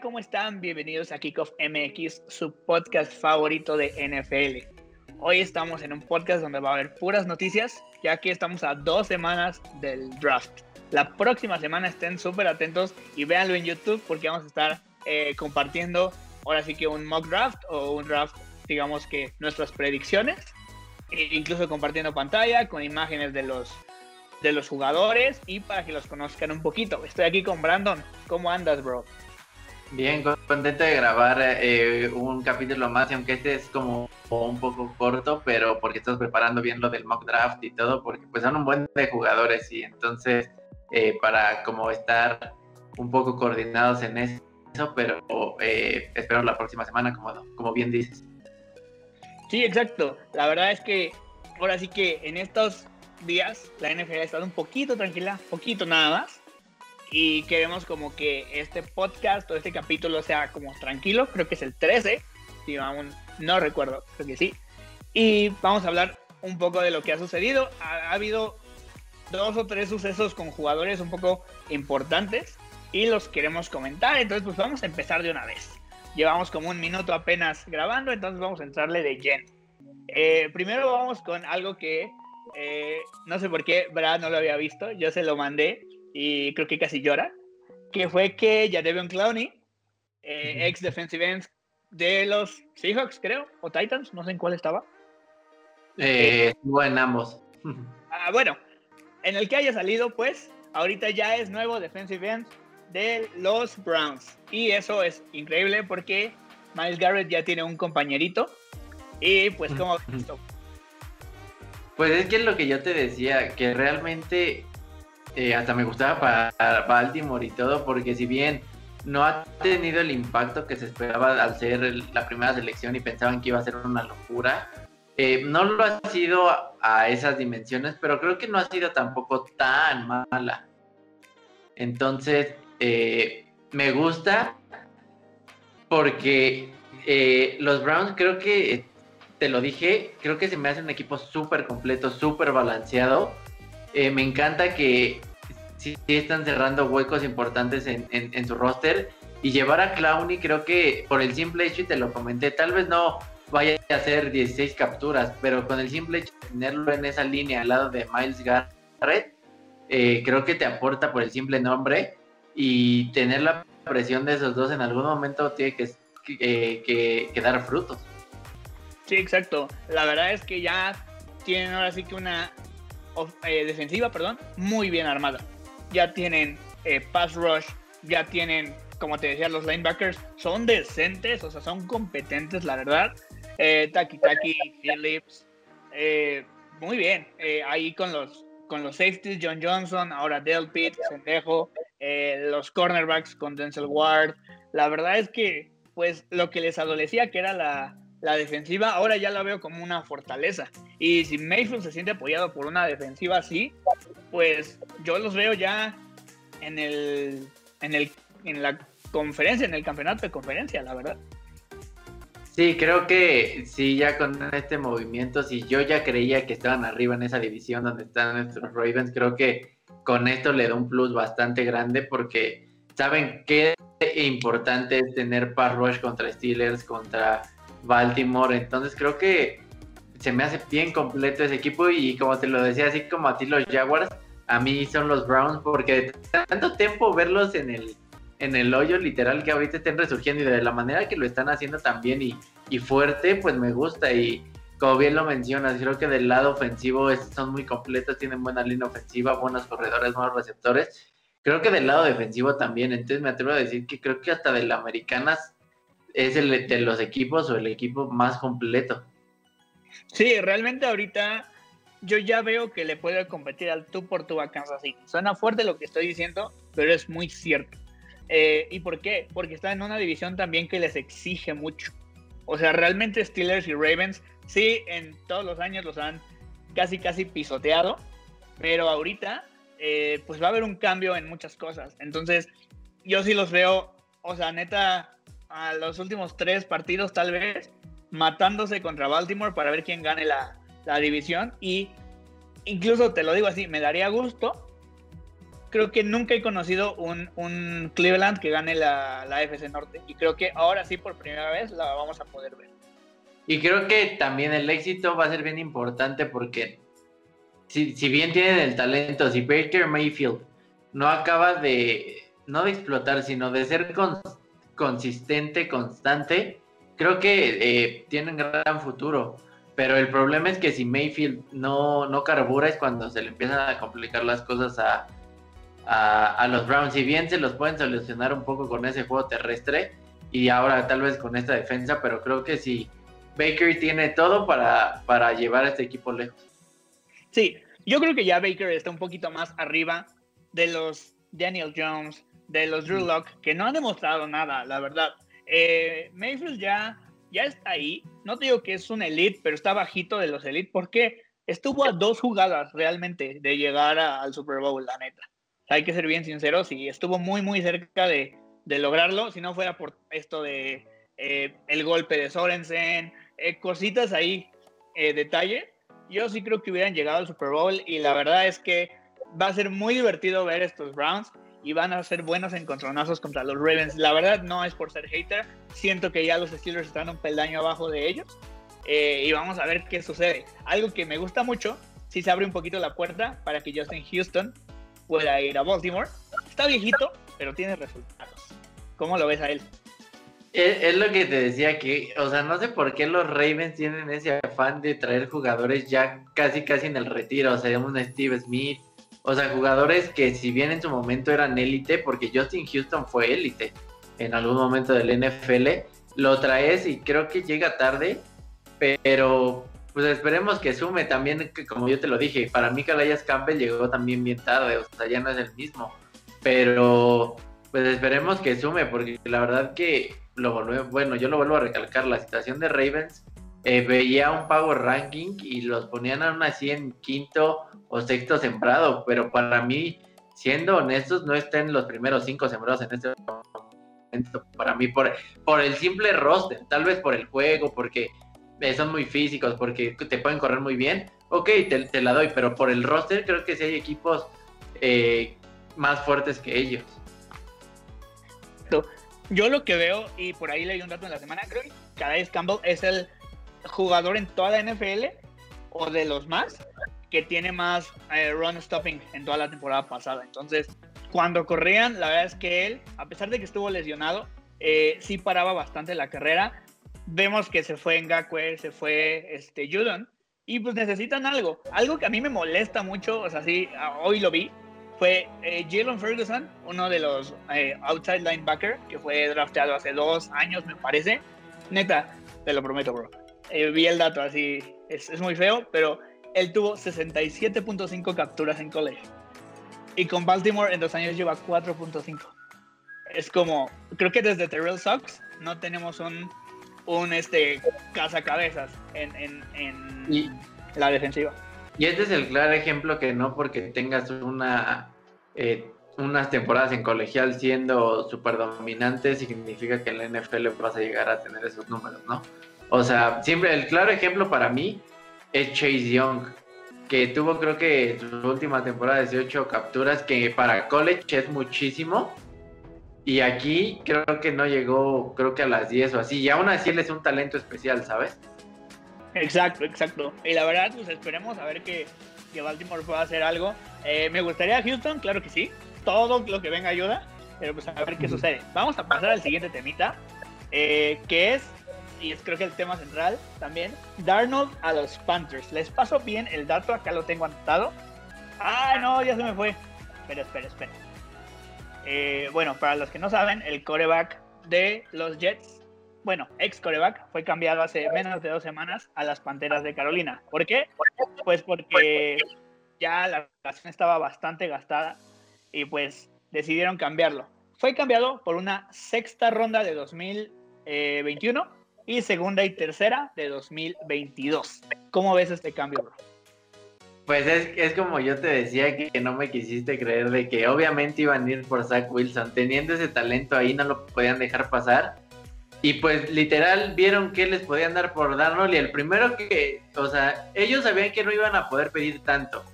¿cómo están? Bienvenidos a Kickoff MX, su podcast favorito de NFL. Hoy estamos en un podcast donde va a haber puras noticias, ya que estamos a dos semanas del draft. La próxima semana estén súper atentos y véanlo en YouTube porque vamos a estar eh, compartiendo ahora sí que un mock draft o un draft, digamos que nuestras predicciones, e incluso compartiendo pantalla con imágenes de los de los jugadores y para que los conozcan un poquito. Estoy aquí con Brandon. ¿Cómo andas, bro? Bien, contento de grabar eh, un capítulo más, aunque este es como un poco corto, pero porque estás preparando bien lo del mock draft y todo, porque pues son un buen de jugadores y entonces eh, para como estar un poco coordinados en eso, pero eh, espero la próxima semana, como, como bien dices. Sí, exacto. La verdad es que ahora sí que en estos días la NFL ha estado un poquito tranquila, poquito nada más. Y queremos como que este podcast o este capítulo sea como tranquilo, creo que es el 13, si aún no recuerdo, creo que sí. Y vamos a hablar un poco de lo que ha sucedido. Ha, habido dos o tres sucesos con jugadores un poco importantes y los queremos comentar. Entonces, pues vamos a empezar de una vez. Llevamos como un minuto apenas grabando, entonces vamos a entrarle de lleno. Eh, primero vamos con algo que eh, no sé por qué Brad no lo había visto, yo se lo mandé y creo que casi llora, que fue que Jadeveon Clowney, eh, ex defensive end de los Seahawks, creo, o Titans, no sé en cuál estaba. Eh, bueno, ambos. ah, bueno, en el que haya salido, pues, ahorita ya es nuevo defensive end de los Browns. Y eso es increíble porque Miles Garrett ya tiene un compañerito. Y pues, como Pues es que es lo que yo te decía, que realmente eh, hasta me gustaba para Baltimore y todo, porque si bien no ha tenido el impacto que se esperaba al ser la primera selección y pensaban que iba a ser una locura, eh, no lo ha sido a, esas dimensiones, pero creo que no ha sido tampoco tan mala. Entonces, eh, me gusta porque los Browns creo que te lo dije, creo que se me hace un equipo súper completo, súper balanceado. Eh, me encanta que sí, están cerrando huecos importantes en, su roster. Y llevar a Clowney, creo que por el simple hecho, y te lo comenté, tal vez no vaya a hacer 16 capturas, pero con el simple hecho de tenerlo en esa línea al lado de Miles Garrett, eh, creo que te aporta por el simple nombre y tener la presión de esos dos en algún momento tiene que, eh, que dar frutos. Sí, exacto. La verdad es que ya tienen ahora sí que una eh, defensiva, perdón, muy bien armada. Ya tienen eh, pass rush, ya tienen, como te decía, los linebackers son decentes, o sea, son competentes, la verdad. Eh, Taki Taki, Phillips, eh, muy bien. ahí con los con los safeties, John Johnson, ahora Del Pitt, Sendejo, los cornerbacks con Denzel Ward. La verdad es que, pues, lo que les adolecía, que era la, la defensiva ahora ya la veo como una fortaleza. Y si Mayfield se siente apoyado por una defensiva así, pues yo los veo ya en el, en el, en la conferencia, en el campeonato de conferencia, la verdad. Sí, creo que sí, ya con este movimiento, si yo ya creía que estaban arriba en esa división donde están nuestros Ravens, creo que con esto le da un plus bastante grande porque saben qué importante es tener pass rush contra Steelers, contra Baltimore. Entonces creo que se me hace bien completo ese equipo y como te lo decía, así como a ti los Jaguars, a mí son los Browns porque tanto tiempo verlos en el en el hoyo literal que ahorita estén resurgiendo y de la manera que lo están haciendo también y, y fuerte, pues me gusta y como bien lo mencionas, creo que del lado ofensivo son muy completos, tienen buena línea ofensiva, buenos corredores, buenos receptores. Creo que del lado defensivo también, entonces me atrevo a decir que creo que hasta de la americanas es el de los equipos o el equipo más completo. Sí, realmente ahorita yo ya veo que le puede competir al tú por tú a Kansas City. Suena fuerte lo que estoy diciendo, pero es muy cierto. Eh, ¿Y por qué? Porque está en una división también que les exige mucho. O sea, realmente Steelers y Ravens, sí, en todos los años los han casi, casi pisoteado, pero ahorita, eh, pues va a haber un cambio en muchas cosas. Entonces, yo sí los veo, o sea, neta, a los últimos tres partidos tal vez, matándose contra Baltimore para ver quién gane la, división. Y incluso te lo digo así, me daría gusto creo que nunca he conocido un, un Cleveland que gane la, la FC Norte. Y creo que ahora sí, por primera vez, la vamos a poder ver. Y creo que también el éxito va a ser bien importante porque si, si bien tienen el talento, si Baker Mayfield no acaba de, no de explotar, sino de ser consistente, constante, creo que eh, tienen gran futuro. Pero el problema es que si Mayfield no, no carbura es cuando se le empiezan a complicar las cosas a, a, los Browns. Si bien se los pueden solucionar un poco con ese juego terrestre y ahora tal vez con esta defensa, pero creo que si Baker tiene todo para, para llevar a este equipo lejos. Sí, yo creo que ya Baker está un poquito más arriba de los Daniel Jones, de los Drew Locke, que no han demostrado nada, la verdad. Eh, Mayfield ya, ya está ahí. No te digo que es un elite, pero está bajito de los elite porque estuvo a dos jugadas realmente de llegar al Super Bowl, la neta. Hay que ser bien sinceros y estuvo muy, muy cerca de, lograrlo. Si no fuera por esto de eh, el golpe de Sorensen, eh, cositas ahí, detalle. Yo sí creo que hubieran llegado al Super Bowl y la verdad es que va a ser muy divertido ver estos Browns y van a ser buenos encontronazos contra los Ravens. La verdad no es por ser hater, siento que ya los Steelers están un peldaño abajo de ellos eh, y vamos a ver qué sucede. Algo que me gusta mucho, si se abre un poquito la puerta para que Justin Houston pueda ir a Baltimore. Está viejito, pero tiene resultados. ¿Cómo lo ves a él? Es, lo que te decía que, o sea, no sé por qué los Ravens tienen ese afán de traer jugadores ya casi casi en el retiro, o sea, un Steve Smith, o sea, jugadores que si bien en su momento eran élite, porque Justin Houston fue élite en algún momento del NFL, lo traes y creo que llega tarde, pero pues esperemos que sume también, que como yo te lo dije, para mí Calayas Campbell llegó también bien tarde, o sea, ya no es el mismo, pero pues esperemos que sume, porque la verdad que lo volvemos, bueno, yo lo vuelvo a recalcar, la situación de Ravens eh, veía un Power Ranking y los ponían aún así en quinto o sexto sembrado, pero para mí, siendo honestos, no está en los primeros cinco sembrados en este momento. Para mí, por, por el simple roster, tal vez por el juego, porque son muy físicos, porque te pueden correr muy bien. Ok, te, la doy, pero por el roster creo que sí hay equipos eh, más fuertes que ellos. Yo lo que veo, y por ahí leí un dato en la semana, creo que Calais Campbell es el jugador en toda la NFL o de los más que tiene más eh, run stopping en toda la temporada pasada. Entonces, cuando corrían, la verdad es que él, a pesar de que estuvo lesionado, eh, sí paraba bastante la carrera. Vemos que se fue en Ngakwe, se fue este, Judon, y pues necesitan algo. Algo que a mí me molesta mucho, o sea, sí, hoy lo vi, fue eh, Jalen Ferguson, uno de los eh, outside linebacker, que fue drafteado hace dos años, me parece. Neta, te lo prometo, bro. Eh, vi el dato así, es, es muy feo, pero él tuvo 67.5 capturas en college. Y con Baltimore en dos años lleva 4.5. Es como, creo que desde Terrell Sox no tenemos un, un este, cazacabezas en, en, en la defensiva. Y este es el claro ejemplo que no porque tengas una eh, unas temporadas en colegial siendo súper dominante significa que en la NFL vas a llegar a tener esos números, ¿no? O sea, siempre el claro ejemplo para mí es Chase Young, que tuvo creo que su última temporada 18 capturas, que para college es muchísimo. Y aquí creo que no llegó, creo que a las 10 o así. Y aún así él es un talento especial, ¿sabes? Exacto, exacto. Y la verdad, pues esperemos a ver que, que Baltimore pueda hacer algo. Eh, me gustaría Houston, claro que sí. Todo lo que venga ayuda. Pero pues a ver qué sucede. Vamos a pasar al siguiente temita. Eh, que es y es creo que el tema central también, Darnold a los Panthers. Les paso bien el dato, acá lo tengo anotado. Ah, no, ya se me fue. Espera, espera, espera. Eh, bueno, para los que no saben, el coreback de los Jets, bueno, ex coreback, fue cambiado hace menos de dos semanas a las Panteras de Carolina. ¿Por qué? Pues porque ya la relación estaba bastante gastada y pues decidieron cambiarlo. Fue cambiado por una sexta ronda de 2021 y segunda y tercera de 2022. ¿Cómo ves este cambio, bro? Pues es, como yo te decía que no me quisiste creer de que obviamente iban a ir por Zach Wilson. Teniendo ese talento ahí no lo podían dejar pasar. Y pues literal vieron que les podían dar por Darnold y el primero que, o sea, ellos sabían que no iban a poder pedir tanto.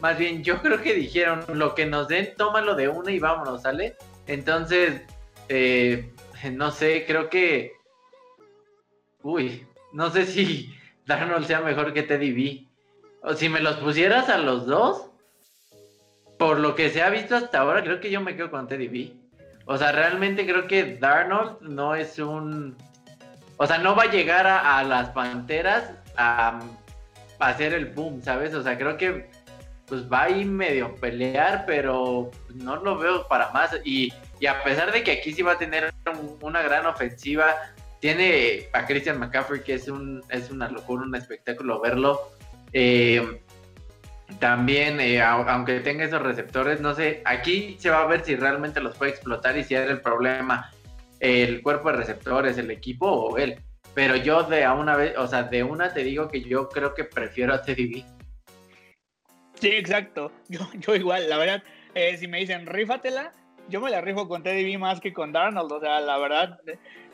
más bien yo creo que dijeron, lo que nos den, tómalo de una y vámonos, ¿sale? Entonces, eh, no sé, creo que... Uy, no sé si Darnold sea mejor que Teddy B. O si me los pusieras a los dos, por lo que se ha visto hasta ahora, creo que yo me quedo con Teddy B. O sea, realmente creo que Darnold no es un... O sea, no va a llegar a, las Panteras a, hacer el boom, ¿sabes? O sea, creo que pues va a ir medio pelear, pero no lo veo para más. Y, a pesar de que aquí sí va a tener una gran ofensiva, tiene a Christian McCaffrey, que es, un, es una locura, un espectáculo verlo. Eh, también, eh, aunque tenga esos receptores, no sé, aquí se va a ver si realmente los puede explotar y si es el problema el cuerpo de receptores, el equipo o él. Pero yo de a una vez, o sea, de una te digo que yo creo que prefiero a Teddy B. Sí, exacto. Yo, yo igual, la verdad, eh, si me dicen rífatela, yo me la rifo con Teddy B más que con Darnold. O sea, la verdad,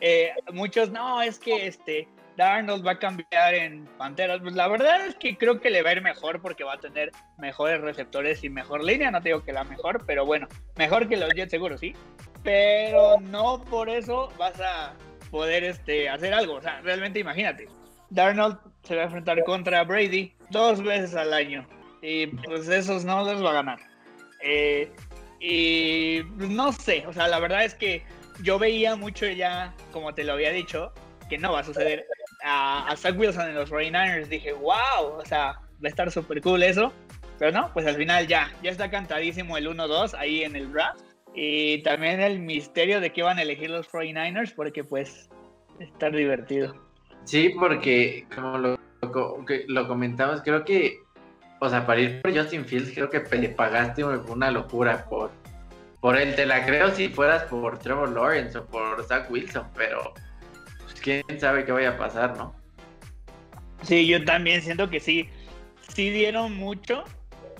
eh, muchos, no, es que este Darnold va a cambiar en Panteras. Pues la verdad es que creo que le va a ir mejor porque va a tener mejores receptores y mejor línea. No te digo que la mejor, pero bueno, mejor que los Jets seguro, sí. Pero no por eso vas a poder este, hacer algo. O sea, realmente imagínate. Darnold se va a enfrentar contra Brady dos veces al año y pues esos no los va a ganar. Eh, y no sé, o sea, la verdad es que yo veía mucho ya, como te lo había dicho, que no va a suceder. A, a Zach Wilson en los 49ers dije, wow, o sea, va a estar súper cool eso. Pero no, pues al final ya, ya está cantadísimo el 1-2 ahí en el draft. Y también el misterio de qué van a elegir los 49ers, porque pues estar divertido. Sí, porque como lo, comentamos, creo que o sea, para ir por Justin Fields, creo que le pagaste una locura por, por él. Te la creo si fueras por Trevor Lawrence o por Zach Wilson, pero pues, quién sabe qué vaya a pasar, ¿no? Sí, yo también siento que sí. Sí dieron mucho.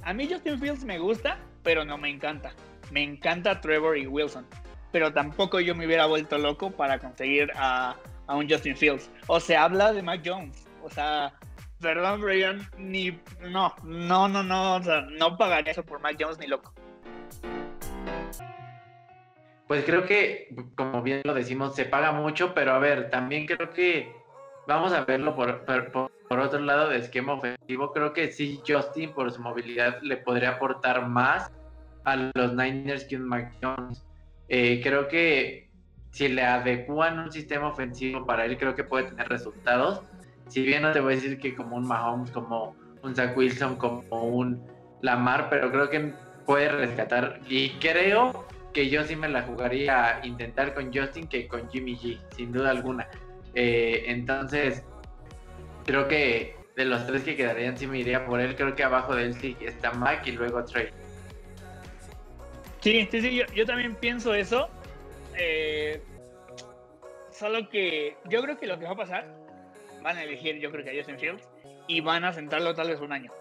A mí Justin Fields me gusta, pero no me encanta. Me encanta Trevor y Wilson. Pero tampoco yo me hubiera vuelto loco para conseguir a, a un Justin Fields. O se habla de Mac Jones. O sea, Perdón, Brian, ni. No, no, no, no. O sea, no pagaría eso por Mac Jones ni loco. Pues creo que, como bien lo decimos, se paga mucho, pero a ver, también creo que vamos a verlo por, por, otro lado de esquema ofensivo. Creo que sí, Justin, por su movilidad, le podría aportar más a los Niners que un Mac Jones. Eh, creo que si le adecuan un sistema ofensivo para él, creo que puede tener resultados si bien no te voy a decir que como un Mahomes, como un Zach Wilson, como un Lamar, pero creo que puede rescatar. Y creo que yo sí me la jugaría a intentar con Justin que con Jimmy G, sin duda alguna. Eh, entonces, creo que de los tres que quedarían, sí me iría por él. Creo que abajo de él sí está Mac y luego Trey. Sí, sí, sí, yo, también pienso eso. Eh, solo que yo creo que lo que va a pasar van a elegir, yo creo que a Justin Fields, y van a sentarlo tal vez un año.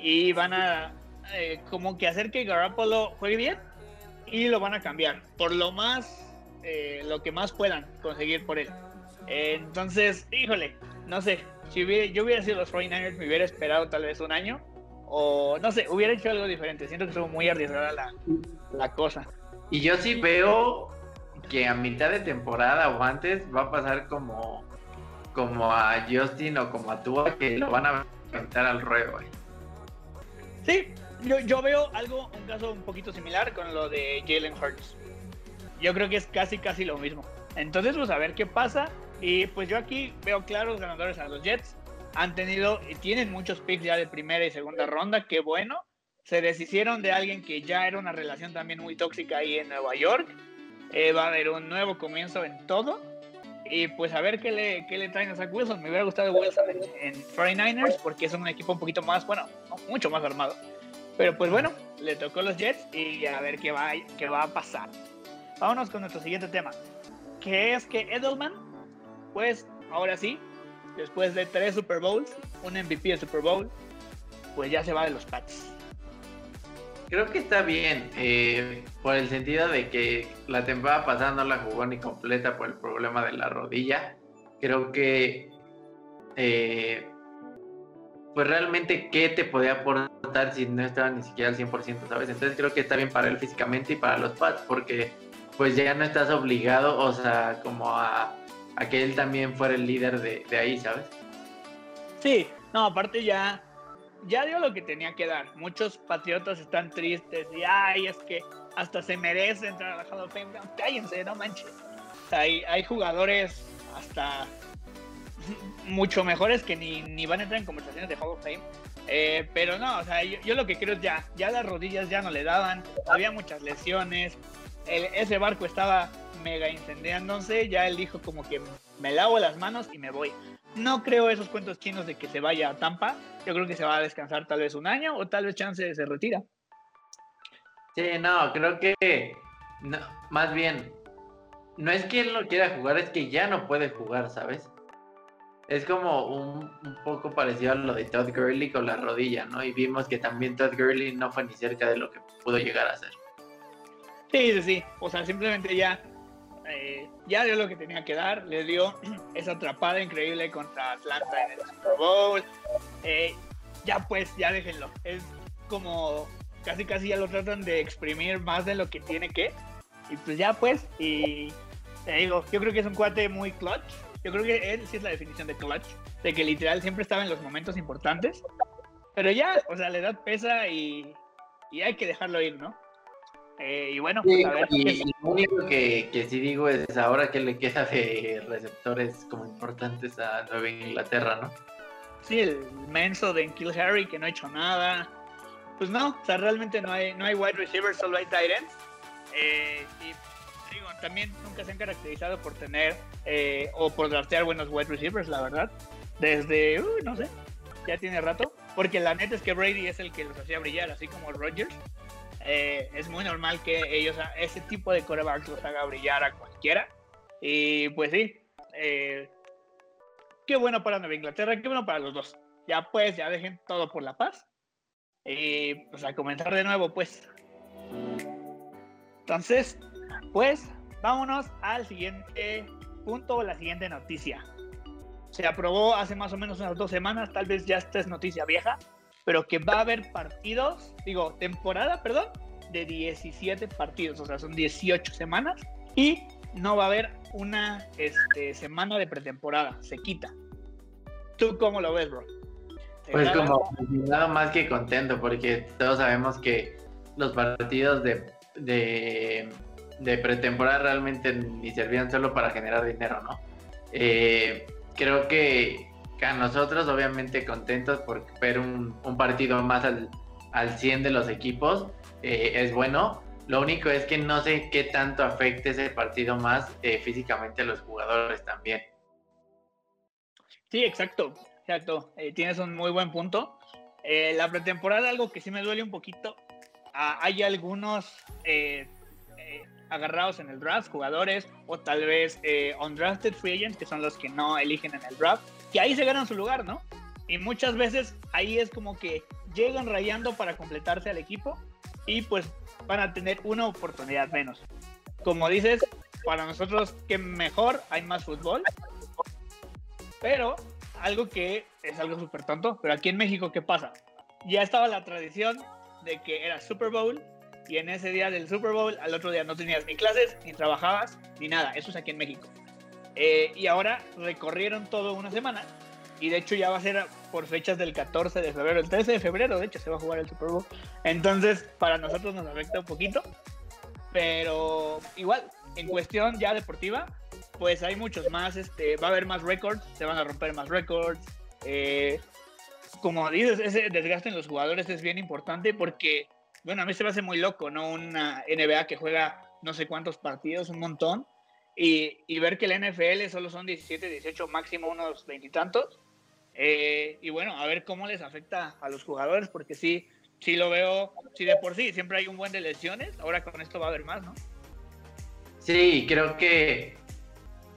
Y van a eh, como que hacer que Garoppolo juegue bien y lo van a cambiar por lo más, eh, lo que más puedan conseguir por él. entonces, híjole, no sé, si yo hubiera sido los 49ers, me hubiera esperado tal vez un año o no sé, hubiera hecho algo diferente. Siento que estuvo muy arriesgada la cosa. Y yo sí veo que a mitad de temporada o antes va a pasar como como a Justin o como a Tua que lo van a enfrentar al ruedo. Sí, yo, yo, veo algo, un caso un poquito similar con lo de Jalen Hurts. Yo creo que es casi, casi lo mismo. Entonces, pues a ver qué pasa. Y pues yo aquí veo claros ganadores a los Jets. Han tenido y tienen muchos picks ya de primera y segunda ronda. Qué bueno. Se deshicieron de alguien que ya era una relación también muy tóxica ahí en Nueva York. Eh, va a haber un nuevo comienzo en todo. Y pues a ver qué le, qué le traen a Zach Wilson. Me hubiera gustado Wilson en, 49ers porque es un equipo un poquito más, bueno, mucho más armado. Pero pues bueno, le tocó los Jets y a ver qué va, qué va a pasar. Vámonos con nuestro siguiente tema. Que es que Edelman, pues ahora sí, después de tres Super Bowls, un MVP de Super Bowl, pues ya se va de los Pats. Creo que está bien, eh, por el sentido de que la temporada pasada no la jugó ni completa por el problema de la rodilla. Creo que eh, pues realmente qué te podía aportar si no estaba ni siquiera al 100%, ¿sabes? Entonces creo que está bien para él físicamente y para los Pats, porque pues ya no estás obligado, o sea, como a, que él también fuera el líder de, de ahí, ¿sabes? Sí, no, aparte ya, ya dio lo que tenía que dar. Muchos patriotas están tristes y, ay, es que hasta se merece entrar a la Hall of Fame. cállense, no manches. hay, hay jugadores hasta mucho mejores que ni, ni, van a entrar en conversaciones de Hall of Fame. Eh, pero no, o sea, yo, lo que creo es ya, ya las rodillas ya no le daban, había muchas lesiones, ese barco estaba mega incendiándose, ya él dijo como que me lavo las manos y me voy. No creo esos cuentos chinos de que se vaya a Tampa, yo creo que se va a descansar tal vez un año o tal vez chance se retira. Sí, no, creo que no, más bien, no es que él no quiera jugar, es que ya no puede jugar, ¿sabes? Es como un, poco parecido a lo de Todd Gurley con la rodilla, ¿no? Y vimos que también Todd Gurley no fue ni cerca de lo que pudo llegar a ser. Sí, sí, sí. O sea, simplemente ya, eh, ya dio lo que tenía que dar. Le dio esa atrapada increíble contra Atlanta en el Super Bowl. Eh, ya pues, ya déjenlo. Es como casi casi ya lo tratan de exprimir más de lo que tiene que. Y pues ya pues, y te digo, yo creo que es un cuate muy clutch yo creo que él sí es la definición de clutch, de que literal siempre estaba en los momentos importantes. Pero ya, o sea, la edad pesa y, y hay que dejarlo ir, ¿no? Eh, y bueno, pues a ver. Y, lo único que, que, sí digo es ahora que le queda de receptores como importantes a Nueva Inglaterra, ¿no? Sí, el menso de Kill Harry que no ha hecho nada. Pues no, o sea, realmente no hay, no hay wide receivers, solo hay tight ends. Eh, y también nunca se han caracterizado por tener eh, o por draftear buenos wide receivers, la verdad. Desde, no sé, ya tiene rato. Porque la neta es que Brady es el que los hacía brillar, así como Rodgers. Eh, es muy normal que ellos, ese tipo de corebacks los haga brillar a cualquiera. Y pues sí, eh, qué bueno para Nueva Inglaterra, qué bueno para los dos. Ya pues, ya dejen todo por la paz. Y pues a comenzar de nuevo, pues. Entonces, pues vámonos al siguiente punto, la siguiente noticia. Se aprobó hace más o menos unas dos semanas, tal vez ya esta es noticia vieja, pero que va a haber partidos, digo, temporada, perdón, de 17 partidos, o sea, son 18 semanas y no va a haber una este, semana de pretemporada, se quita. ¿Tú cómo lo ves, bro? Pues como nada más que contento, porque todos sabemos que los partidos de, de de pretemporada realmente ni servían solo para generar dinero, ¿no? Eh, creo que, a nosotros obviamente contentos por ver un, partido más al, al 100 de los equipos eh, es bueno. Lo único es que no sé qué tanto afecte ese partido más eh, físicamente a los jugadores también. Sí, exacto, exacto. tienes un muy buen punto. la pretemporada, algo que sí me duele un poquito. Ah, hay algunos agarrados en el draft, jugadores o tal vez eh, undrafted free agents, que son los que no eligen en el draft, que ahí se ganan su lugar, ¿no? Y muchas veces ahí es como que llegan rayando para completarse al equipo y pues van a tener una oportunidad menos. Como dices, para nosotros que mejor hay más fútbol, pero algo que es algo súper tonto, pero aquí en México, ¿qué pasa? Ya estaba la tradición de que era Super Bowl y en ese día del Super Bowl, al otro día no tenías ni clases, ni trabajabas, ni nada. Eso es aquí en México. Eh, y ahora recorrieron todo una semana y de hecho ya va a ser por fechas del 14 de febrero, el 13 de febrero de hecho se va a jugar el Super Bowl. Entonces para nosotros nos afecta un poquito, pero igual, en cuestión ya deportiva, pues hay muchos más, este, va a haber más récords, se van a romper más récords. Eh, como dices, ese desgaste en los jugadores es bien importante porque bueno, a mí se me hace muy loco, ¿no? Una NBA que juega no sé cuántos partidos, un montón, y, ver que la NFL solo son 17, 18, máximo unos veintitantos. Eh, y bueno, a ver cómo les afecta a los jugadores, porque sí, sí lo veo, sí de por sí, siempre hay un buen de lesiones, ahora con esto va a haber más, ¿no? Sí, creo que,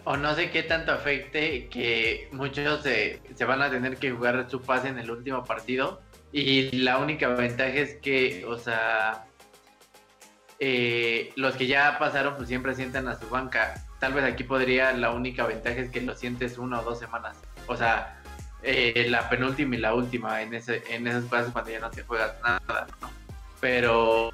o no sé qué tanto afecte, que muchos se, se van a tener que jugar su pase en el último partido y la única ventaja es que, o sea, eh, los que ya pasaron pues siempre sientan a su banca. Tal vez aquí podría, la única ventaja es que lo sientes una o dos semanas. O sea, eh, la penúltima y la última en, ese, en esos casos cuando ya no se juega nada, ¿no? Pero,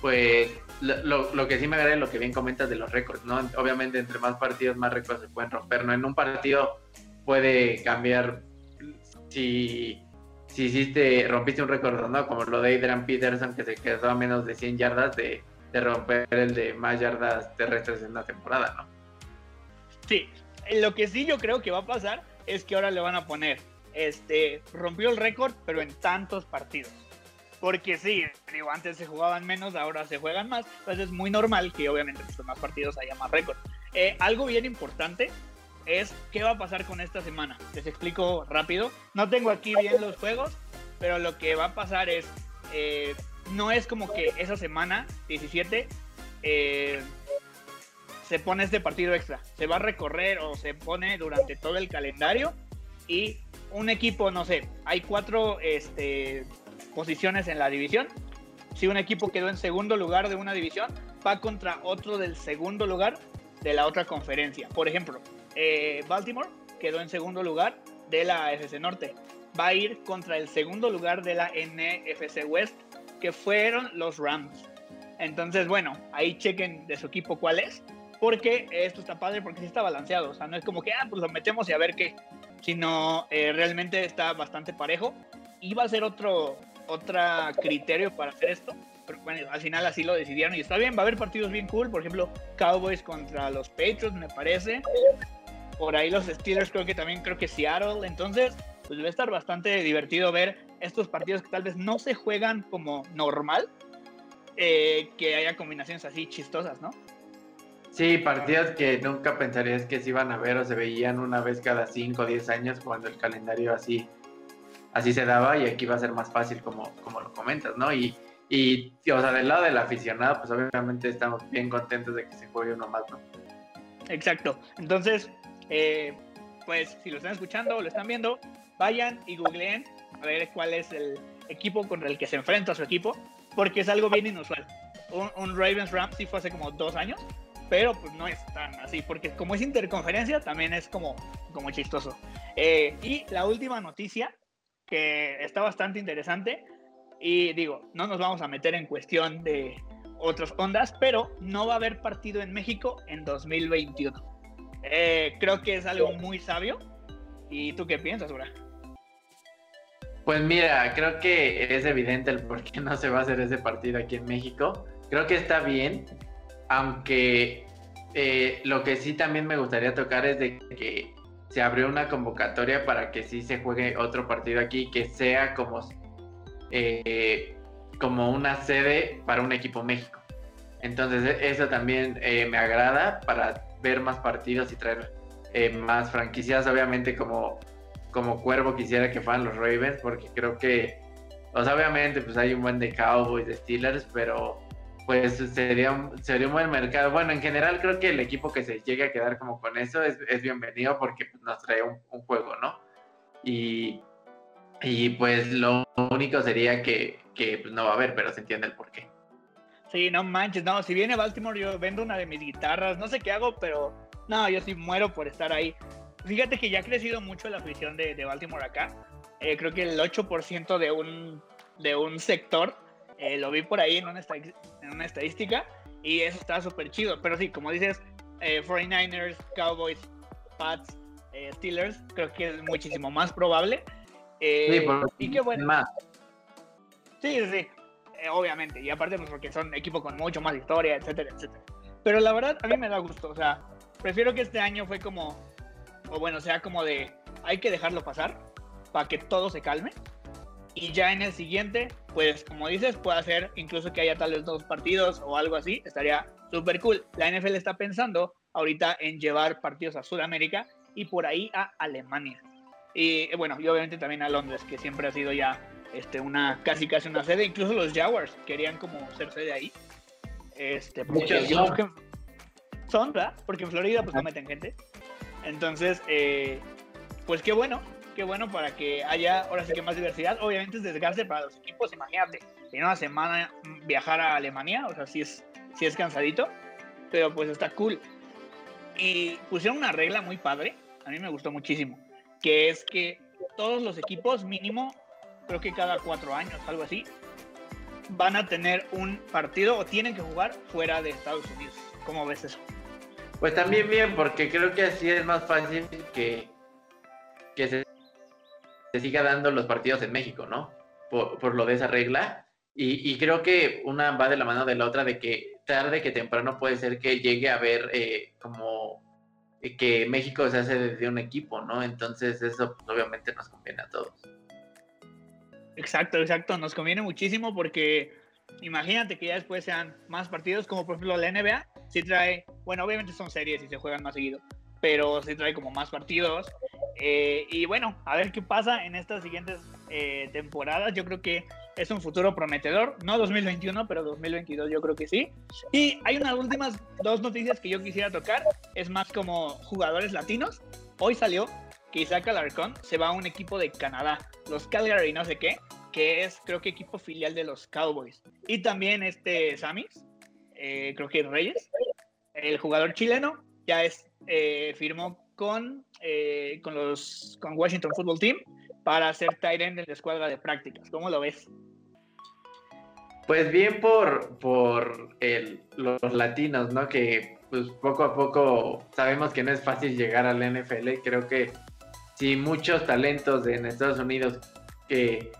pues, lo, lo, que sí me agrada es lo que bien comentas de los récords, ¿no? Obviamente, entre más partidos, más récords se pueden romper, ¿no? En un partido puede cambiar si, si hiciste, rompiste un récord, ¿no? Como lo de Adrian Peterson, que se quedó a menos de 100 yardas de, de romper el de más yardas terrestres en la temporada, ¿no? Sí, lo que sí yo creo que va a pasar es que ahora le van a poner, este, rompió el récord, pero en tantos partidos. Porque sí, digo, antes se jugaban menos, ahora se juegan más. Entonces es muy normal que obviamente pues, más partidos haya más récord. Eh, algo bien importante es qué va a pasar con esta semana. Les explico rápido. No tengo aquí bien los juegos, pero lo que va a pasar es, eh, no es como que esa semana 17 eh, se pone este partido extra. Se va a recorrer o se pone durante todo el calendario y un equipo, no sé, hay cuatro este, posiciones en la división. Si un equipo quedó en segundo lugar de una división, va contra otro del segundo lugar de la otra conferencia. Por ejemplo, eh, Baltimore quedó en segundo lugar de la FC Norte. Va a ir contra el segundo lugar de la NFC West, que fueron los Rams. Entonces, bueno, ahí chequen de su equipo cuál es, porque esto está padre, porque sí está balanceado. O sea, no es como que, ah, pues lo metemos y a ver qué, sino eh, realmente está bastante parejo. Va a ser otro, otra criterio para hacer esto. Pero bueno, al final así lo decidieron y está bien, va a haber partidos bien cool, por ejemplo, Cowboys contra los Patriots, me parece. Por ahí los Steelers creo que también, creo que Seattle. Entonces, pues va a estar bastante divertido ver estos partidos que tal vez no se juegan como normal, eh, que haya combinaciones así chistosas, ¿no? Sí, partidos que nunca pensarías que se iban a ver o se veían una vez cada 5 o 10 años cuando el calendario así así se daba y aquí va a ser más fácil como, como lo comentas, ¿no? Y, y, o sea, del lado del aficionado, pues obviamente estamos bien contentos de que se juegue uno más, ¿no? Exacto. Entonces, eh, pues si lo están escuchando o lo están viendo, vayan y googleen a ver cuál es el equipo contra el que se enfrenta su equipo, porque es algo bien inusual. Un, Ravens Rams sí fue hace como dos años, pero pues no es tan así, porque como es interconferencia, también es como, como chistoso. Eh, y la última noticia que está bastante interesante. Y digo, no nos vamos a meter en cuestión de otras ondas, pero no va a haber partido en México en 2021. Eh, creo que es algo muy sabio. ¿Y tú qué piensas, Bra? Pues mira, creo que es evidente el por qué no se va a hacer ese partido aquí en México. Creo que está bien, aunque eh, lo que sí también me gustaría tocar es de que se abrió una convocatoria para que sí se juegue otro partido aquí, que sea como, eh, como una sede para un equipo México. Entonces e, eso también eh, me agrada para ver más partidos y traer eh, más franquicias. Obviamente como, como Cuervo quisiera que fueran los Ravens, porque creo que, obviamente pues hay un buen de Cowboys, de Steelers, pero pues sería un, sería un buen mercado. Bueno, en general creo que el equipo que se llegue a quedar como con eso es, bienvenido porque pues, nos trae un, juego, ¿no? Y, y, pues lo único sería que, que pues, no va a haber, pero se entiende el porqué. Sí, no manches, no, si viene Baltimore yo vendo una de mis guitarras, no sé qué hago, pero no, yo sí muero por estar ahí. Fíjate que ya ha crecido mucho la afición de, de Baltimore acá. Eh, creo que el 8% de un, de un sector eh, lo vi por ahí en una, en una estadística y eso está súper chido. Pero sí, como dices, 49ers, eh, Cowboys, Pats, eh, Steelers, creo que es muchísimo más probable. sí, y qué bueno. Más. Sí, sí, obviamente. Y aparte, pues porque son equipos con mucho más historia, etcétera, etcétera. Pero la verdad, a mí me da gusto. O sea, prefiero que este año fue como, o bueno, sea como de, hay que dejarlo pasar para que todo se calme y ya en el siguiente, pues como dices, puede hacer incluso que haya tal vez dos partidos o algo así, estaría súper cool. La NFL está pensando ahorita en llevar partidos a Sudamérica y por ahí a Alemania. Y bueno, y obviamente también a Londres, que siempre ha sido ya este, una casi casi una sede. Incluso los Jaguars querían como ser sede ahí. Este, porque son. son, ¿verdad? Porque en Florida pues no meten gente. Entonces, eh, pues qué bueno, qué bueno para que haya ahora sí que más diversidad. Obviamente es desgaste para los equipos, imagínate, en una semana viajar a Alemania, o sea, sí es, sí es cansadito, pero pues está cool. Y pusieron una regla muy padre, a mí me gustó muchísimo, que es que todos los equipos mínimo, creo que cada cuatro años, algo así, van a tener un partido o tienen que jugar fuera de Estados Unidos. ¿Cómo ves eso? Pues también bien, porque creo que así es más fácil que, que se, siga dando los partidos en México, ¿no? Por, lo de esa regla. Y, creo que una va de la mano de la otra, de que tarde que temprano puede ser que llegue a ver eh, como que México se hace desde un equipo, ¿no? Entonces eso pues, obviamente nos conviene a todos. Exacto, exacto, nos conviene muchísimo porque imagínate que ya después sean más partidos, como por ejemplo la NBA, sí trae, bueno, obviamente son series y se juegan más seguido, pero sí trae como más partidos. Eh, y bueno, a ver qué pasa en estas siguientes eh, temporadas. Yo creo que es un futuro prometedor, no 2021, pero 2022 yo creo que sí. Y hay unas últimas dos noticias que yo quisiera tocar, es más como jugadores latinos. Hoy salió que Isaac Alarcón se va a un equipo de Canadá, los Calgary no sé qué, que es creo que equipo filial de los Cowboys. Y también este Samis, eh, creo que Reyes, el jugador chileno, ya es, eh, firmó con, eh, con, los, con Washington Football Team para ser end en la escuadra de prácticas. ¿Cómo lo ves? Pues bien por, por los latinos, ¿no? Que pues poco a poco sabemos que no es fácil llegar al NFL. Creo que sí, muchos talentos en Estados Unidos que,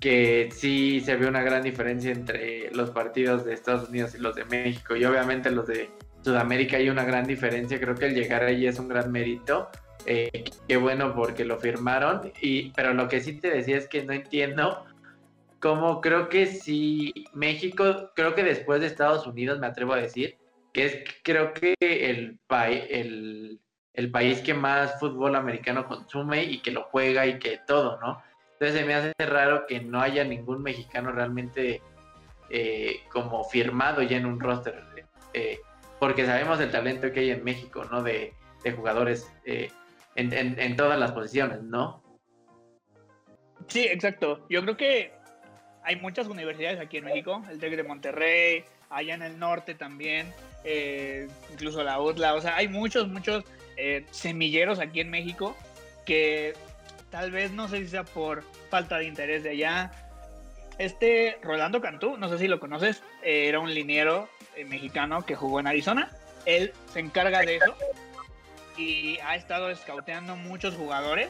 que sí se ve una gran diferencia entre los partidos de Estados Unidos y los de México. Y obviamente los de Sudamérica hay una gran diferencia. Creo que el llegar ahí es un gran mérito. Eh, qué bueno porque lo firmaron. Y, pero lo que sí te decía es que no entiendo cómo creo que si México, creo que después de Estados Unidos, me atrevo a decir, que es creo que el, el, el país que más fútbol americano consume y que lo juega y que todo, ¿no? Entonces se me hace raro que no haya ningún mexicano realmente eh, como firmado ya en un roster, eh, porque sabemos el talento que hay en México, ¿no? De, jugadores eh, en, todas las posiciones, ¿no? Sí, exacto. Yo creo que hay muchas universidades aquí en México, el TEC de Monterrey, allá en el norte también, incluso la UTLA, o sea, hay muchos, muchos semilleros aquí en México que tal vez no sé si sea por falta de interés de allá. Este Rolando Cantú, no sé si lo conoces, eh, era un liniero mexicano que jugó en Arizona. Él se encarga de eso y ha estado escauteando muchos jugadores,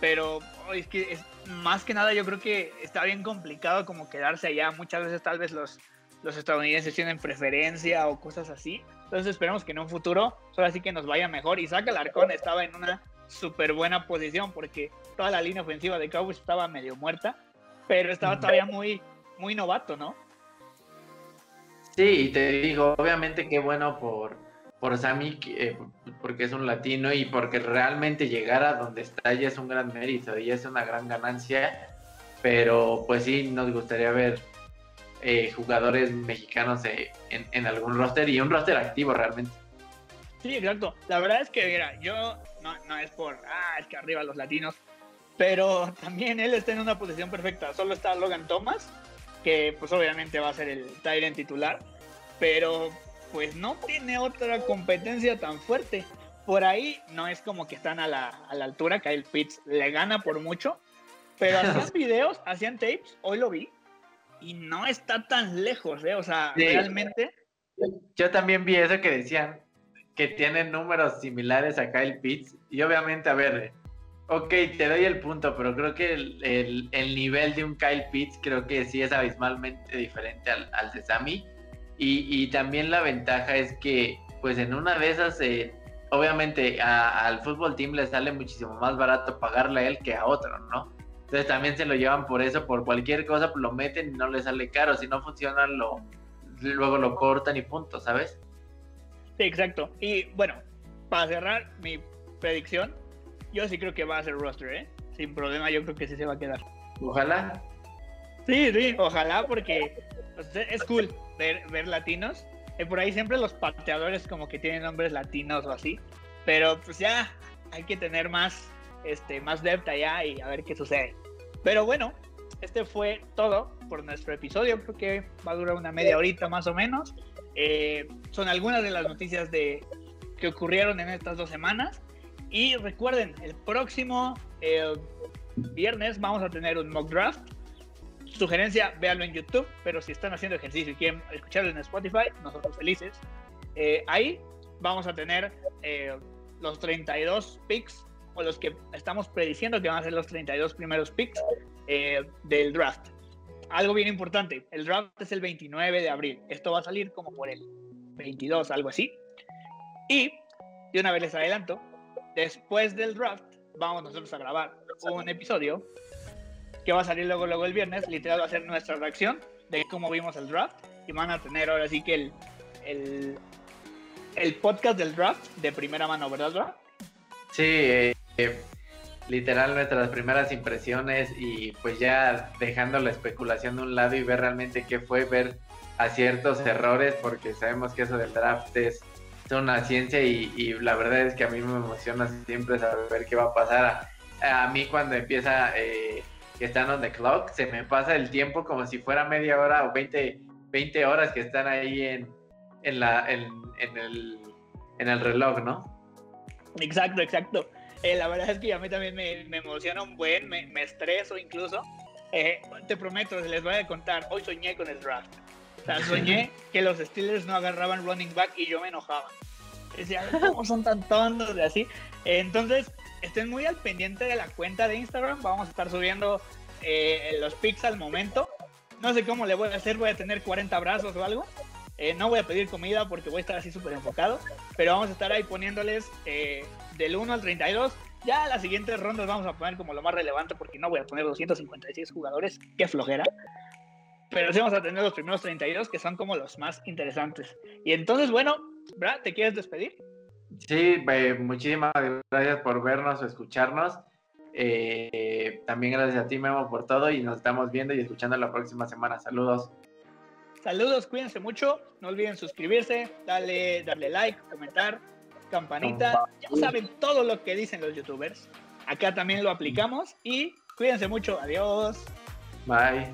pero es que es, más que nada yo creo que está bien complicado como quedarse allá. Muchas veces tal vez los, los estadounidenses tienen preferencia o cosas así. Entonces esperemos que en un futuro solo sí que nos vaya mejor. Isaac Alarcón estaba en una súper buena posición porque toda la línea ofensiva de Cowboys estaba medio muerta, pero estaba todavía muy, muy novato, ¿no? Sí, y te digo, obviamente qué bueno por, por Sammy, eh, porque es un latino y porque realmente llegar a donde está ya es un gran mérito y es una gran ganancia, pero pues sí, nos gustaría ver eh, jugadores mexicanos eh, en, algún roster y un roster activo realmente. Sí, exacto. La verdad es que, mira, yo no, no es por, ah, es que arriba los latinos, pero también él está en una posición perfecta. Solo está Logan Thomas, que pues obviamente va a ser el Tyrant titular, pero pues no tiene otra competencia tan fuerte. Por ahí no es como que están a la, a la altura, Kyle Pitts le gana por mucho, pero hacían videos, hacían tapes, hoy lo vi, y no está tan lejos, ¿eh? O sea, realmente. Yo también vi eso que decían que tienen números similares a Kyle Pitts, y obviamente, a ver, ok, te doy el punto, pero creo que el, el, nivel de un Kyle Pitts creo que sí es abismalmente diferente al, al de Sammy y, también la ventaja es que, pues en una de esas, eh, obviamente al fútbol team le sale muchísimo más barato pagarle a él que a otro, ¿no? Entonces también se lo llevan por eso, por cualquier cosa, lo meten y no le sale caro. Si no funciona, lo, luego lo cortan y punto, ¿sabes? Sí, exacto. Y bueno, para cerrar mi predicción, yo sí creo que va a ser roster, ¿eh? Sin problema, yo creo que sí se va a quedar. Ojalá. Sí, sí, ojalá, porque pues, es cool ver, latinos. Eh, por ahí siempre los pateadores como que tienen nombres latinos o así. Pero pues ya hay que tener más, este, más depth allá y a ver qué sucede. Pero bueno, este fue todo por nuestro episodio. Creo que va a durar una media horita más o menos. Eh, son algunas de las noticias de, que ocurrieron en estas dos semanas. Y recuerden, el próximo viernes vamos a tener un mock draft. Sugerencia, véanlo en YouTube, pero si están haciendo ejercicio y quieren escucharlo en Spotify, nosotros felices. Eh, ahí vamos a tener eh, los 32 picks o los que estamos prediciendo que van a ser los 32 primeros picks eh, del draft. Algo bien importante, el draft es el 29 de abril. Esto va a salir como por el 22, algo así. Y, de una vez les adelanto, después del draft vamos nosotros a grabar un episodio que va a salir luego, luego el viernes. Literal va a ser nuestra reacción de cómo vimos el draft. Y van a tener ahora sí que el, el, el podcast del draft de primera mano, ¿verdad, draft? Sí, eh, literal nuestras primeras impresiones y pues ya dejando la especulación de un lado y ver realmente qué fue, ver aciertos, errores, porque sabemos que eso del draft es una ciencia y, la verdad es que a mí me emociona siempre saber qué va a pasar. A, mí cuando empieza eh, que están on the clock, se me pasa el tiempo como si fuera media hora o 20, 20 horas que están ahí en, en, la, en, en, el, en el reloj, ¿no? Exacto, exacto. Eh, la verdad es que a mí también me, me emociona un buen, me, me estreso incluso. Eh, te prometo, les voy a contar, hoy soñé con el draft. O sea, soñé que los Steelers no agarraban running back y yo me enojaba. Decía, ¿cómo son tan tontos de así? entonces, estén muy al pendiente de la cuenta de Instagram. Vamos a estar subiendo eh, los pics al momento. No sé cómo le voy a hacer, voy a tener 40 brazos o algo. No voy a pedir comida porque voy a estar así súper enfocado. Pero vamos a estar ahí poniéndoles del 1 al 32. Ya las siguientes rondas vamos a poner como lo más relevante porque no voy a poner 256 jugadores, qué flojera. Pero sí vamos a tener los primeros 32 que son como los más interesantes. Y entonces, bueno, Brad, ¿te quieres despedir? Sí, muchísimas gracias por vernos o escucharnos. Eh, también gracias a ti, Memo, por todo y nos estamos viendo y escuchando la próxima semana. Saludos. Saludos, cuídense mucho. No olviden suscribirse, darle, darle like, comentar campanita. Ya saben todo lo que dicen los youtubers. Acá también lo aplicamos y cuídense mucho. Adiós. Bye.